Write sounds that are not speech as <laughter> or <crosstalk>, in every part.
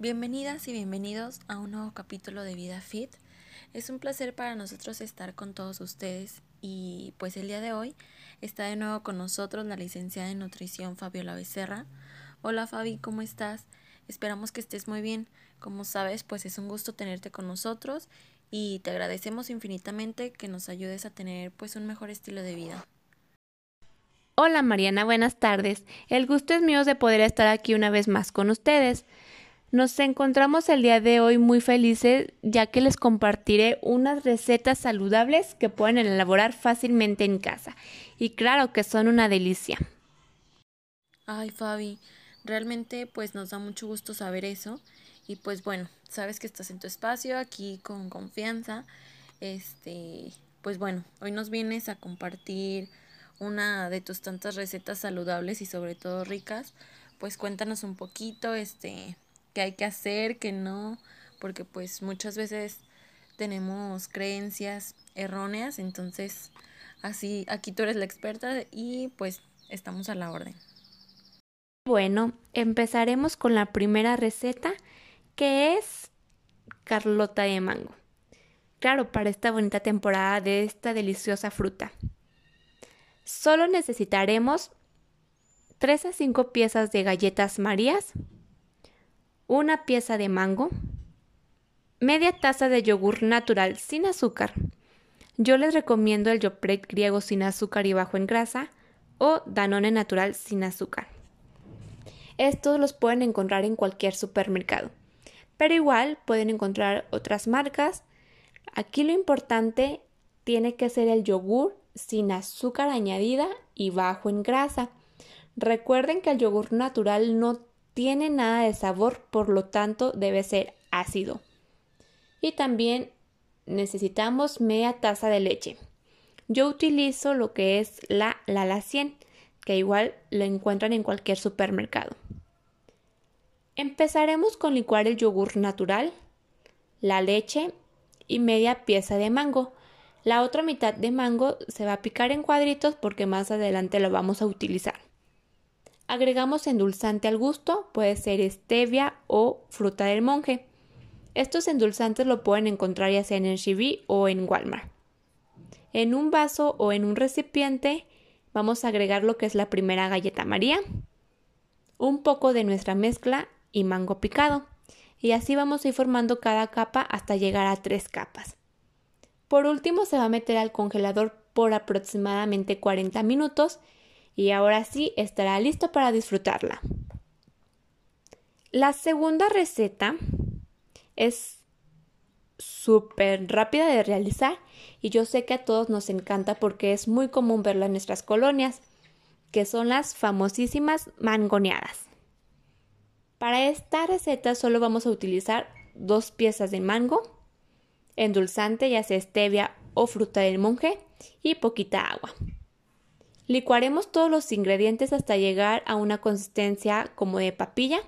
Bienvenidas y bienvenidos a un nuevo capítulo de Vida Fit. Es un placer para nosotros estar con todos ustedes y pues el día de hoy está de nuevo con nosotros la licenciada en nutrición Fabiola Becerra. Hola Fabi, ¿cómo estás? Esperamos que estés muy bien. Como sabes, pues es un gusto tenerte con nosotros y te agradecemos infinitamente que nos ayudes a tener pues un mejor estilo de vida. Hola Mariana, buenas tardes. El gusto es mío de poder estar aquí una vez más con ustedes. Nos encontramos el día de hoy muy felices ya que les compartiré unas recetas saludables que pueden elaborar fácilmente en casa y claro que son una delicia. Ay Fabi, realmente pues nos da mucho gusto saber eso y pues bueno, sabes que estás en tu espacio aquí con confianza. Este, pues bueno, hoy nos vienes a compartir una de tus tantas recetas saludables y sobre todo ricas. Pues cuéntanos un poquito, este, qué hay que hacer, qué no, porque pues muchas veces tenemos creencias erróneas, entonces así aquí tú eres la experta y pues estamos a la orden. Bueno, empezaremos con la primera receta que es Carlota de mango. Claro, para esta bonita temporada de esta deliciosa fruta. Solo necesitaremos 3 a 5 piezas de galletas marías, una pieza de mango, media taza de yogur natural sin azúcar. Yo les recomiendo el Yopret griego sin azúcar y bajo en grasa o Danone natural sin azúcar. Estos los pueden encontrar en cualquier supermercado, pero igual pueden encontrar otras marcas. Aquí lo importante tiene que ser el yogur sin azúcar añadida y bajo en grasa. Recuerden que el yogur natural no tiene nada de sabor, por lo tanto debe ser ácido. Y también necesitamos media taza de leche. Yo utilizo lo que es la Lala 100, que igual lo encuentran en cualquier supermercado. Empezaremos con licuar el yogur natural, la leche y media pieza de mango. La otra mitad de mango se va a picar en cuadritos porque más adelante lo vamos a utilizar. Agregamos endulzante al gusto, puede ser stevia o fruta del monje. Estos endulzantes lo pueden encontrar ya sea en Chibi o en Walmart. En un vaso o en un recipiente vamos a agregar lo que es la primera galleta María, un poco de nuestra mezcla y mango picado. Y así vamos a ir formando cada capa hasta llegar a tres capas. Por último se va a meter al congelador por aproximadamente 40 minutos y ahora sí estará listo para disfrutarla. La segunda receta es súper rápida de realizar y yo sé que a todos nos encanta porque es muy común verla en nuestras colonias, que son las famosísimas mangoneadas. Para esta receta solo vamos a utilizar dos piezas de mango, endulzante ya sea stevia o fruta del monje y poquita agua. Licuaremos todos los ingredientes hasta llegar a una consistencia como de papilla.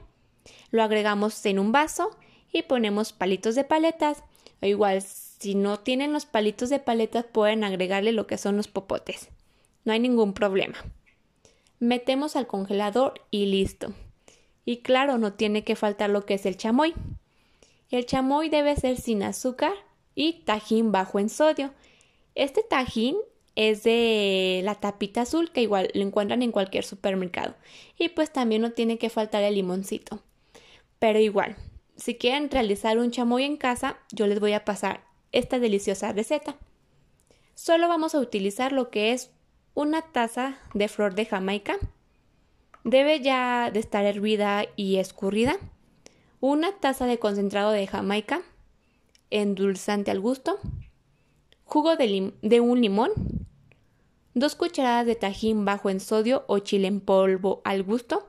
Lo agregamos en un vaso y ponemos palitos de paletas. O igual, si no tienen los palitos de paletas, pueden agregarle lo que son los popotes. No hay ningún problema. Metemos al congelador y listo. Y claro, no tiene que faltar lo que es el chamoy. El chamoy debe ser sin azúcar y tajín bajo en sodio. Este tajín es de la tapita azul que igual lo encuentran en cualquier supermercado. Y pues también no tiene que faltar el limoncito. Pero igual, si quieren realizar un chamoy en casa, yo les voy a pasar esta deliciosa receta. Solo vamos a utilizar lo que es una taza de flor de jamaica. Debe ya de estar hervida y escurrida. Una taza de concentrado de jamaica, endulzante al gusto, jugo de, de un limón, 2 cucharadas de tajín bajo en sodio o chile en polvo al gusto,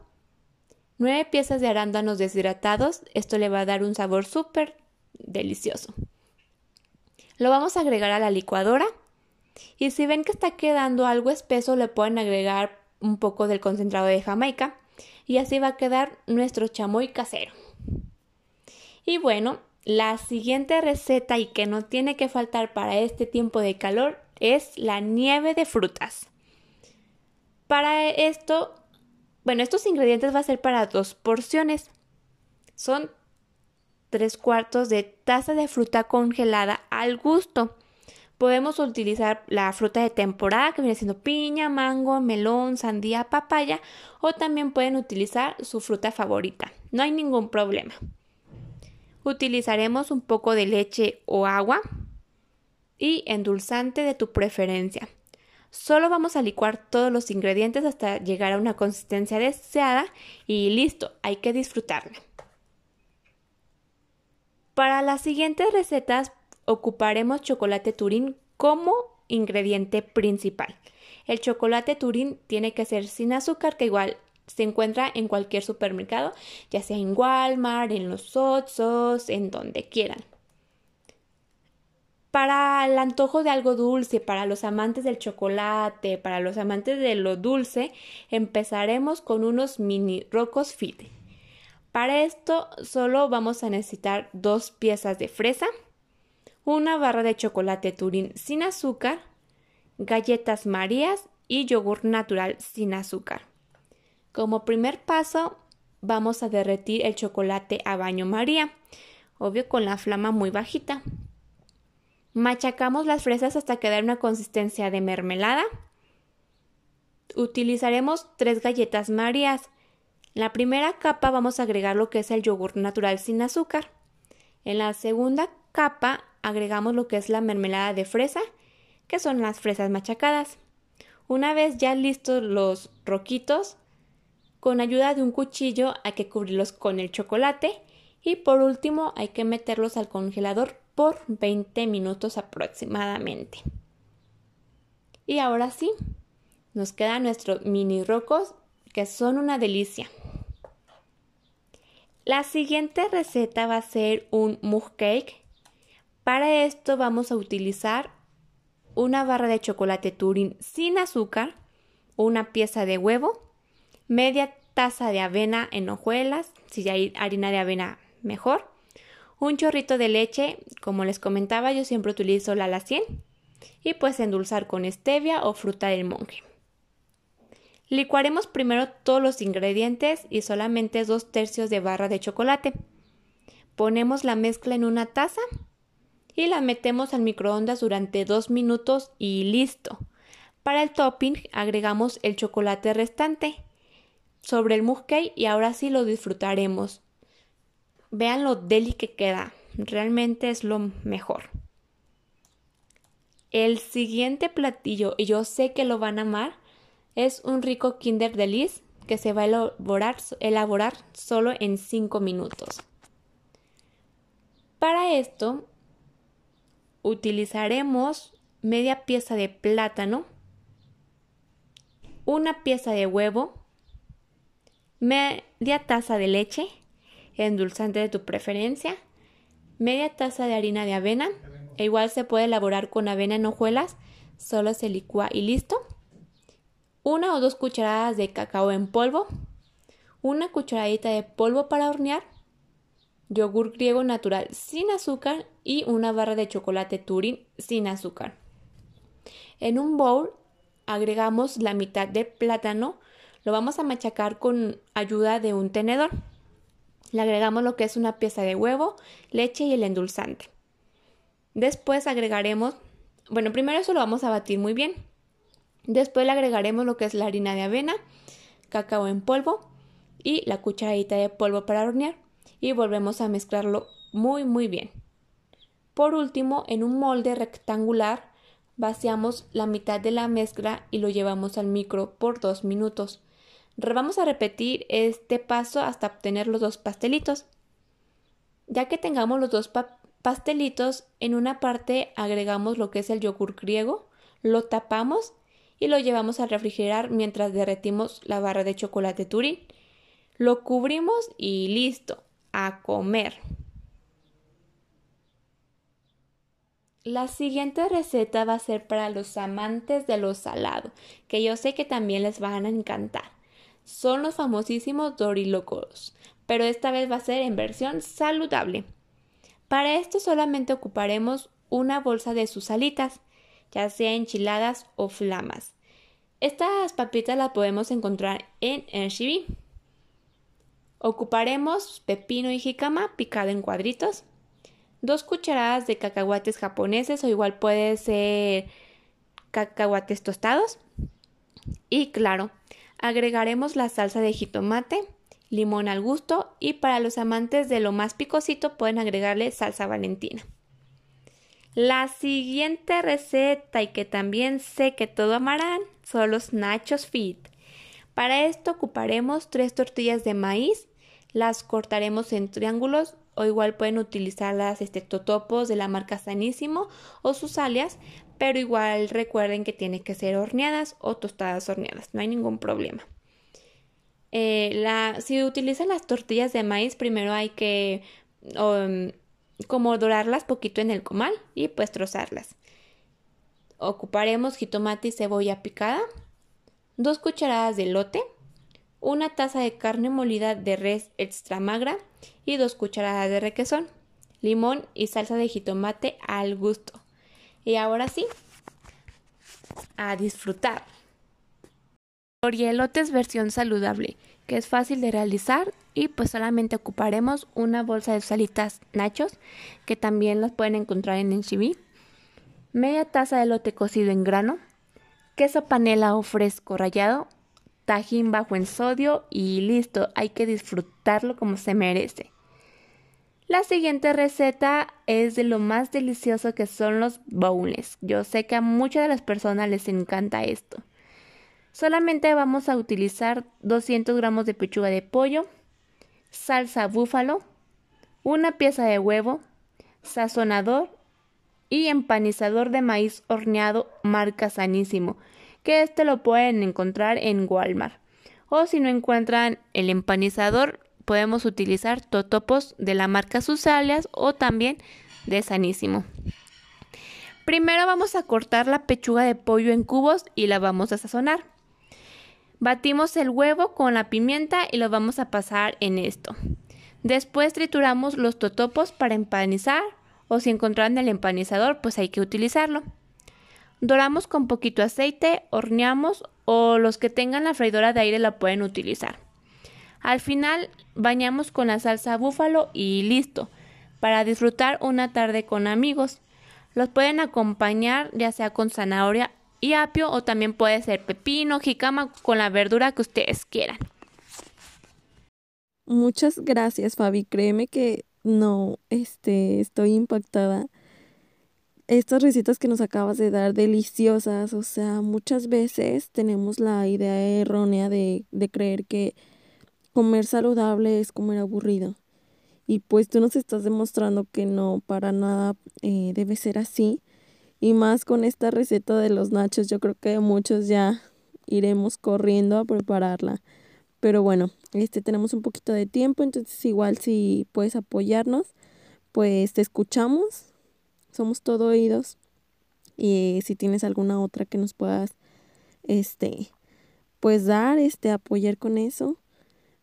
9 piezas de arándanos deshidratados, esto le va a dar un sabor súper delicioso. Lo vamos a agregar a la licuadora y si ven que está quedando algo espeso le pueden agregar un poco del concentrado de jamaica y así va a quedar nuestro chamoy casero. Y bueno, la siguiente receta y que no tiene que faltar para este tiempo de calor es la nieve de frutas. Para esto, bueno, estos ingredientes va a ser para dos porciones. Son 3 cuartos de taza de fruta congelada al gusto. Podemos utilizar la fruta de temporada que viene siendo piña, mango, melón, sandía, papaya o también pueden utilizar su fruta favorita. No hay ningún problema. Utilizaremos un poco de leche o agua y endulzante de tu preferencia. Solo vamos a licuar todos los ingredientes hasta llegar a una consistencia deseada y listo, hay que disfrutarla. Para las siguientes recetas ocuparemos chocolate turín como ingrediente principal. El chocolate turín tiene que ser sin azúcar, que igual se encuentra en cualquier supermercado, ya sea en Walmart, en los Oxos, en donde quieran. Para el antojo de algo dulce, para los amantes del chocolate, para los amantes de lo dulce, empezaremos con unos mini rocos fit. Para esto solo vamos a necesitar dos piezas de fresa, una barra de chocolate Turín sin azúcar, galletas Marías y yogur natural sin azúcar. Como primer paso, vamos a derretir el chocolate a baño María, obvio con la flama muy bajita. Machacamos las fresas hasta quedar una consistencia de mermelada. Utilizaremos tres galletas Marías. La primera capa vamos a agregar lo que es el yogur natural sin azúcar. En la segunda capa agregamos lo que es la mermelada de fresa, que son las fresas machacadas. Una vez ya listos los roquitos, con ayuda de un cuchillo hay que cubrirlos con el chocolate y por último hay que meterlos al congelador por 20 minutos aproximadamente. Y ahora sí, nos quedan nuestros mini rocos que son una delicia. La siguiente receta va a ser un mug cake. Para esto vamos a utilizar una barra de chocolate Turín sin azúcar, una pieza de huevo, media taza de avena en hojuelas, si hay harina de avena mejor, un chorrito de leche, como les comentaba, yo siempre utilizo la la 100 y pues endulzar con stevia o fruta del monje. Licuaremos primero todos los ingredientes y solamente dos tercios de barra de chocolate. Ponemos la mezcla en una taza y la metemos al microondas durante dos minutos y listo. Para el topping agregamos el chocolate restante sobre el mousse y ahora sí lo disfrutaremos. Vean lo deli que queda. Realmente es lo mejor. El siguiente platillo, y yo sé que lo van a amar, es un rico Kinder Delice que se va a elaborar, elaborar solo en 5 minutos. Para esto utilizaremos media pieza de plátano, una pieza de huevo, media taza de leche, endulzante de tu preferencia, media taza de harina de avena, e igual se puede elaborar con avena en hojuelas, solo se licúa y listo. Una o dos cucharadas de cacao en polvo, una cucharadita de polvo para hornear, yogur griego natural sin azúcar y una barra de chocolate Turín sin azúcar. En un bowl agregamos la mitad de plátano, lo vamos a machacar con ayuda de un tenedor. Le agregamos lo que es una pieza de huevo, leche y el endulzante. Después agregaremos, bueno, primero eso lo vamos a batir muy bien. Después le agregaremos lo que es la harina de avena, cacao en polvo y la cucharadita de polvo para hornear y volvemos a mezclarlo muy muy bien. Por último, en un molde rectangular vaciamos la mitad de la mezcla y lo llevamos al micro por dos minutos. Vamos a repetir este paso hasta obtener los dos pastelitos. Ya que tengamos los dos pastelitos, en una parte agregamos lo que es el yogur griego, lo tapamos y lo llevamos a refrigerar mientras derretimos la barra de chocolate Turín. Lo cubrimos y listo, a comer. La siguiente receta va a ser para los amantes de lo salado, que yo sé que también les van a encantar son los famosísimos dorilocos, pero esta vez va a ser en versión saludable. Para esto solamente ocuparemos una bolsa de sus alitas, ya sea enchiladas o flamas. Estas papitas las podemos encontrar en HB. Ocuparemos pepino y jicama picado en cuadritos, dos cucharadas de cacahuates japoneses o igual puede ser cacahuates tostados. Y claro, agregaremos la salsa de jitomate, limón al gusto y para los amantes de lo más picosito pueden agregarle salsa valentina. La siguiente receta y que también sé que todo amarán son los nachos fit. Para esto ocuparemos tres tortillas de maíz las cortaremos en triángulos o igual pueden utilizar las este, totopos de la marca Sanísimo o sus alias, pero igual recuerden que tienen que ser horneadas o tostadas horneadas, no hay ningún problema. Eh, si utilizan las tortillas de maíz, primero hay que um, como dorarlas poquito en el comal y pues trozarlas. Ocuparemos jitomate y cebolla picada, dos cucharadas de lote, una taza de carne molida de res extra magra y dos cucharadas de requesón, limón y salsa de jitomate al gusto. Y ahora sí, a disfrutar. Orielotes versión saludable, que es fácil de realizar y pues solamente ocuparemos una bolsa de salitas nachos, que también las pueden encontrar en Enchiví, media taza de lote cocido en grano, queso panela o fresco rallado, tajín bajo en sodio y listo, hay que disfrutarlo como se merece. La siguiente receta es de lo más delicioso que son los bowls. Yo sé que a muchas de las personas les encanta esto. Solamente vamos a utilizar 200 gramos de pechuga de pollo, salsa búfalo, una pieza de huevo, sazonador y empanizador de maíz horneado marca Sanísimo que este lo pueden encontrar en Walmart. O si no encuentran el empanizador, podemos utilizar totopos de la marca Susalias o también de Sanísimo. Primero vamos a cortar la pechuga de pollo en cubos y la vamos a sazonar. Batimos el huevo con la pimienta y lo vamos a pasar en esto. Después trituramos los totopos para empanizar o si encontraran el empanizador pues hay que utilizarlo. Doramos con poquito aceite, horneamos o los que tengan la freidora de aire la pueden utilizar. Al final bañamos con la salsa búfalo y listo, para disfrutar una tarde con amigos. Los pueden acompañar ya sea con zanahoria y apio o también puede ser pepino, jicama con la verdura que ustedes quieran. Muchas gracias, Fabi. Créeme que no, este, estoy impactada estas recetas que nos acabas de dar deliciosas, o sea, muchas veces tenemos la idea errónea de, de creer que comer saludable es comer aburrido. Y pues tú nos estás demostrando que no, para nada eh, debe ser así. Y más con esta receta de los nachos, yo creo que muchos ya iremos corriendo a prepararla. Pero bueno, este tenemos un poquito de tiempo, entonces igual si puedes apoyarnos, pues te escuchamos somos todo oídos. Y si tienes alguna otra que nos puedas, este, pues dar, este, apoyar con eso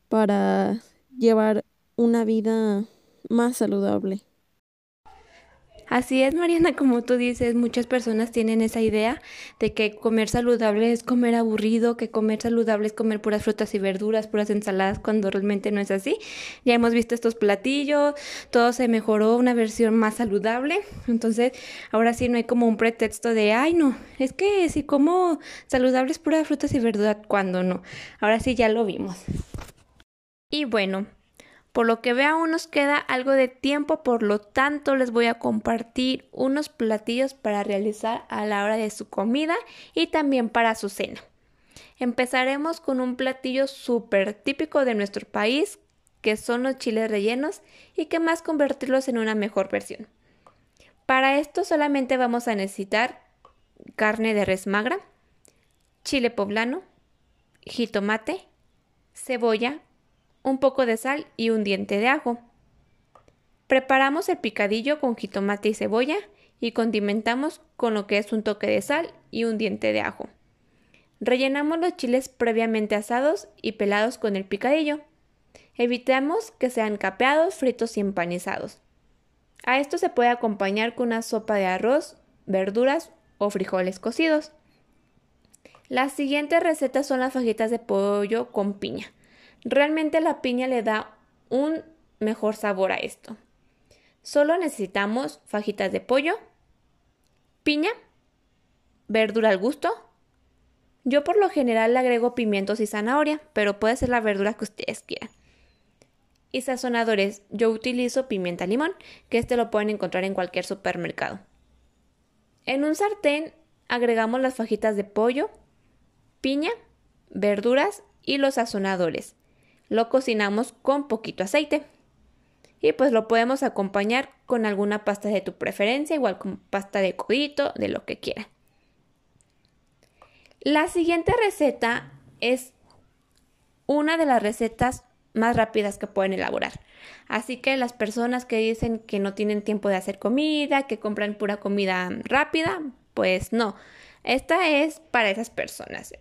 para llevar una vida más saludable. Así es, Mariana, como tú dices, muchas personas tienen esa idea de que comer saludable es comer aburrido, que comer saludable es comer puras frutas y verduras, puras ensaladas, cuando realmente no es así. Ya hemos visto estos platillos, todo se mejoró, una versión más saludable. Entonces, ahora sí no hay como un pretexto de, ay, no, es que si como saludable es puras frutas y verduras, cuando no. Ahora sí ya lo vimos. Y bueno, por lo que veo aún nos queda algo de tiempo, por lo tanto les voy a compartir unos platillos para realizar a la hora de su comida y también para su cena. Empezaremos con un platillo súper típico de nuestro país, que son los chiles rellenos y que más convertirlos en una mejor versión. Para esto solamente vamos a necesitar carne de res magra, chile poblano, jitomate, cebolla, un poco de sal y un diente de ajo. Preparamos el picadillo con jitomate y cebolla y condimentamos con lo que es un toque de sal y un diente de ajo. Rellenamos los chiles previamente asados y pelados con el picadillo. Evitamos que sean capeados, fritos y empanizados. A esto se puede acompañar con una sopa de arroz, verduras o frijoles cocidos. Las siguientes recetas son las fajitas de pollo con piña. Realmente la piña le da un mejor sabor a esto. Solo necesitamos fajitas de pollo, piña, verdura al gusto. Yo por lo general le agrego pimientos y zanahoria, pero puede ser la verdura que ustedes quieran. Y sazonadores, yo utilizo pimienta limón, que este lo pueden encontrar en cualquier supermercado. En un sartén agregamos las fajitas de pollo, piña, verduras y los sazonadores. Lo cocinamos con poquito aceite. Y pues lo podemos acompañar con alguna pasta de tu preferencia, igual con pasta de codito, de lo que quieran. La siguiente receta es una de las recetas más rápidas que pueden elaborar. Así que las personas que dicen que no tienen tiempo de hacer comida, que compran pura comida rápida, pues no. Esta es para esas personas,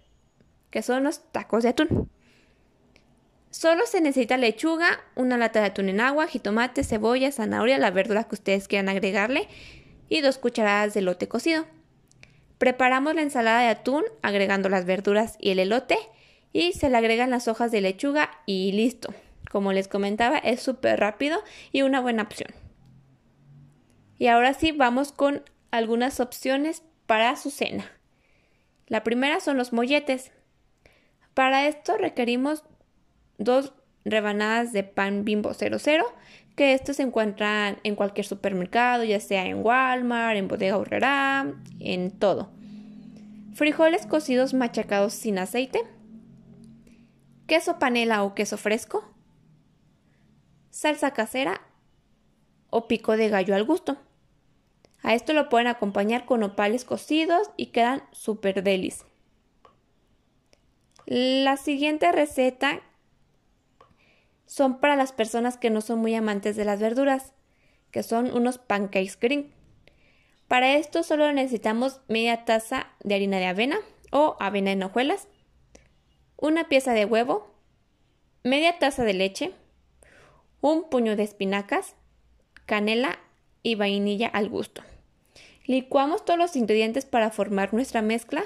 que son los tacos de atún. Solo se necesita lechuga, una lata de atún en agua, jitomate, cebolla, zanahoria, la verdura que ustedes quieran agregarle y dos cucharadas de elote cocido. Preparamos la ensalada de atún agregando las verduras y el elote y se le agregan las hojas de lechuga y listo. Como les comentaba, es súper rápido y una buena opción. Y ahora sí, vamos con algunas opciones para su cena. La primera son los molletes. Para esto requerimos dos rebanadas de pan bimbo 00, que estos se encuentran en cualquier supermercado, ya sea en Walmart, en Bodega Horrera, en todo. Frijoles cocidos machacados sin aceite. Queso panela o queso fresco. Salsa casera o pico de gallo al gusto. A esto lo pueden acompañar con opales cocidos y quedan súper delis. La siguiente receta son para las personas que no son muy amantes de las verduras, que son unos pancakes green. Para esto solo necesitamos media taza de harina de avena o avena en hojuelas, una pieza de huevo, media taza de leche, un puño de espinacas, canela y vainilla al gusto. Licuamos todos los ingredientes para formar nuestra mezcla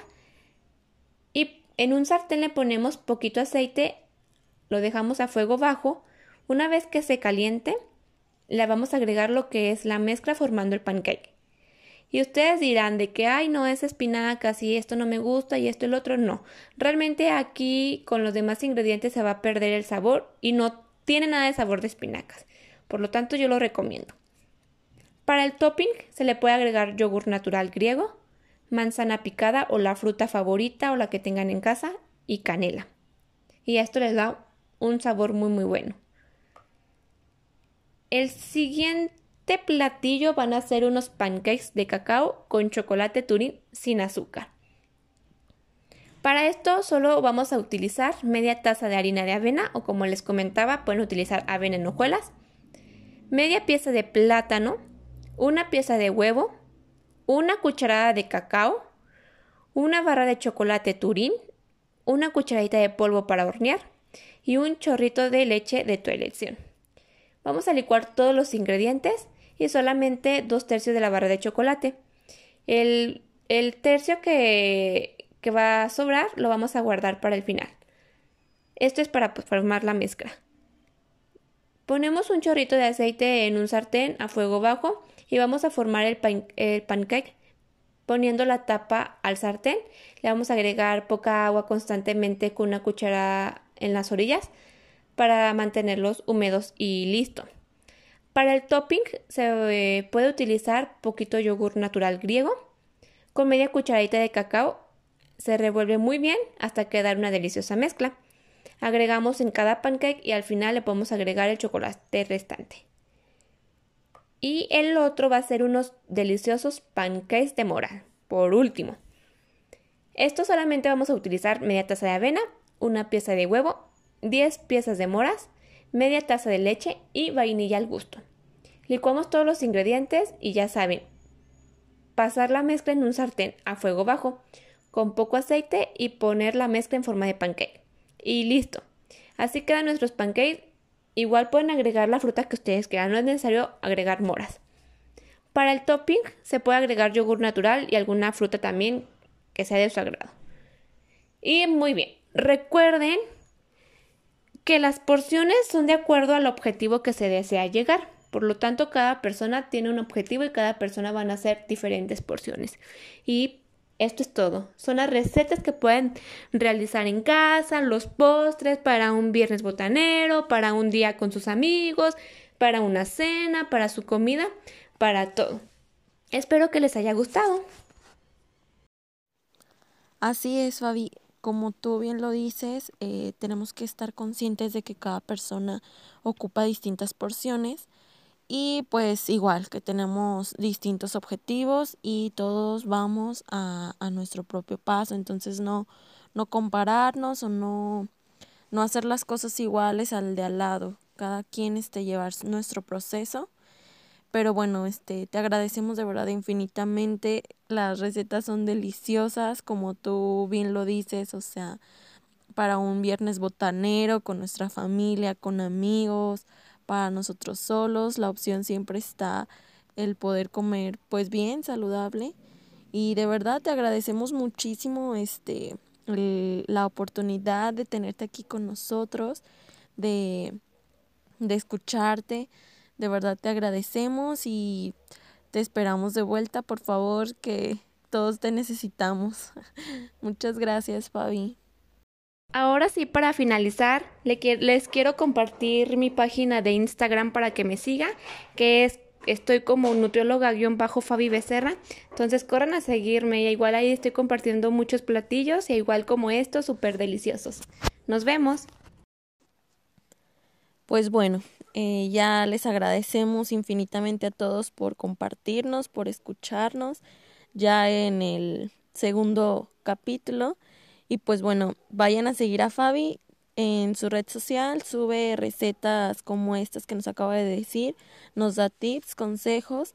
y en un sartén le ponemos poquito aceite lo dejamos a fuego bajo. Una vez que se caliente, le vamos a agregar lo que es la mezcla formando el pancake. Y ustedes dirán de que, ay, no es espinacas y esto no me gusta y esto y el otro no. Realmente aquí con los demás ingredientes se va a perder el sabor y no tiene nada de sabor de espinacas. Por lo tanto, yo lo recomiendo. Para el topping se le puede agregar yogur natural griego, manzana picada o la fruta favorita o la que tengan en casa y canela. Y esto les da un sabor muy muy bueno. El siguiente platillo van a ser unos pancakes de cacao con chocolate turín sin azúcar. Para esto solo vamos a utilizar media taza de harina de avena o como les comentaba pueden utilizar avena en hojuelas, media pieza de plátano, una pieza de huevo, una cucharada de cacao, una barra de chocolate turín, una cucharadita de polvo para hornear, y un chorrito de leche de tu elección. Vamos a licuar todos los ingredientes y solamente dos tercios de la barra de chocolate. El, tercio que, que, va a sobrar lo vamos a guardar para el final. Esto es para pues, formar la mezcla. Ponemos un chorrito de aceite en un sartén a fuego bajo y vamos a formar el, el pancake poniendo la tapa al sartén. Le vamos a agregar poca agua constantemente con una cuchara en las orillas para mantenerlos húmedos y listo. Para el topping se eh, puede utilizar poquito yogur natural griego con media cucharadita de cacao. Se revuelve muy bien hasta quedar una deliciosa mezcla. Agregamos en cada pancake y al final le podemos agregar el chocolate restante. Y el otro va a ser unos deliciosos pancakes de mora. Por último. Esto solamente vamos a utilizar media taza de avena, una pieza de huevo, 10 piezas de moras, media taza de leche y vainilla al gusto. Licuamos todos los ingredientes y ya saben, pasar la mezcla en un sartén a fuego bajo con poco aceite y poner la mezcla en forma de pancake. Y listo. Así quedan nuestros pancakes. Igual pueden agregar la fruta que ustedes quieran, no es necesario agregar moras. Para el topping se puede agregar yogur natural y alguna fruta también que sea de su agrado. Y muy bien, Recuerden que las porciones son de acuerdo al objetivo que se desea llegar. Por lo tanto, cada persona tiene un objetivo y cada persona van a hacer diferentes porciones. Y esto es todo. Son las recetas que pueden realizar en casa, los postres para un viernes botanero, para un día con sus amigos, para una cena, para su comida, para todo. Espero que les haya gustado. Así es, Fabi. Como tú bien lo dices, eh, tenemos que estar conscientes de que cada persona ocupa distintas porciones y pues igual que tenemos distintos objetivos y todos vamos a, a nuestro propio paso. Entonces no, no compararnos o no, no hacer las cosas iguales al de al lado. Cada quien este, llevar nuestro proceso. Pero bueno, este, te agradecemos de verdad infinitamente. Las recetas son deliciosas, como tú bien lo dices, o sea, para un viernes botanero, con nuestra familia, con amigos, para nosotros solos. La opción siempre está el poder comer pues bien, saludable. Y de verdad te agradecemos muchísimo este la oportunidad de tenerte aquí con nosotros, de, de escucharte. De verdad te agradecemos y te esperamos de vuelta, por favor, que todos te necesitamos. <laughs> Muchas gracias, Fabi. Ahora sí, para finalizar, les quiero compartir mi página de Instagram para que me siga, que es estoy como nutrióloga-fabi Becerra. Entonces corran a seguirme igual ahí estoy compartiendo muchos platillos y igual como estos súper deliciosos. Nos vemos. Pues bueno, eh, ya les agradecemos infinitamente a todos por compartirnos, por escucharnos ya en el segundo capítulo. Y pues bueno, vayan a seguir a Fabi en su red social, sube recetas como estas que nos acaba de decir, nos da tips, consejos.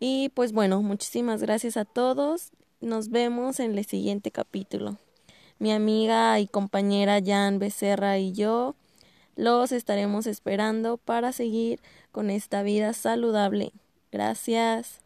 Y pues bueno, muchísimas gracias a todos. Nos vemos en el siguiente capítulo. Mi amiga y compañera Jan Becerra y yo los estaremos esperando para seguir con esta vida saludable. Gracias.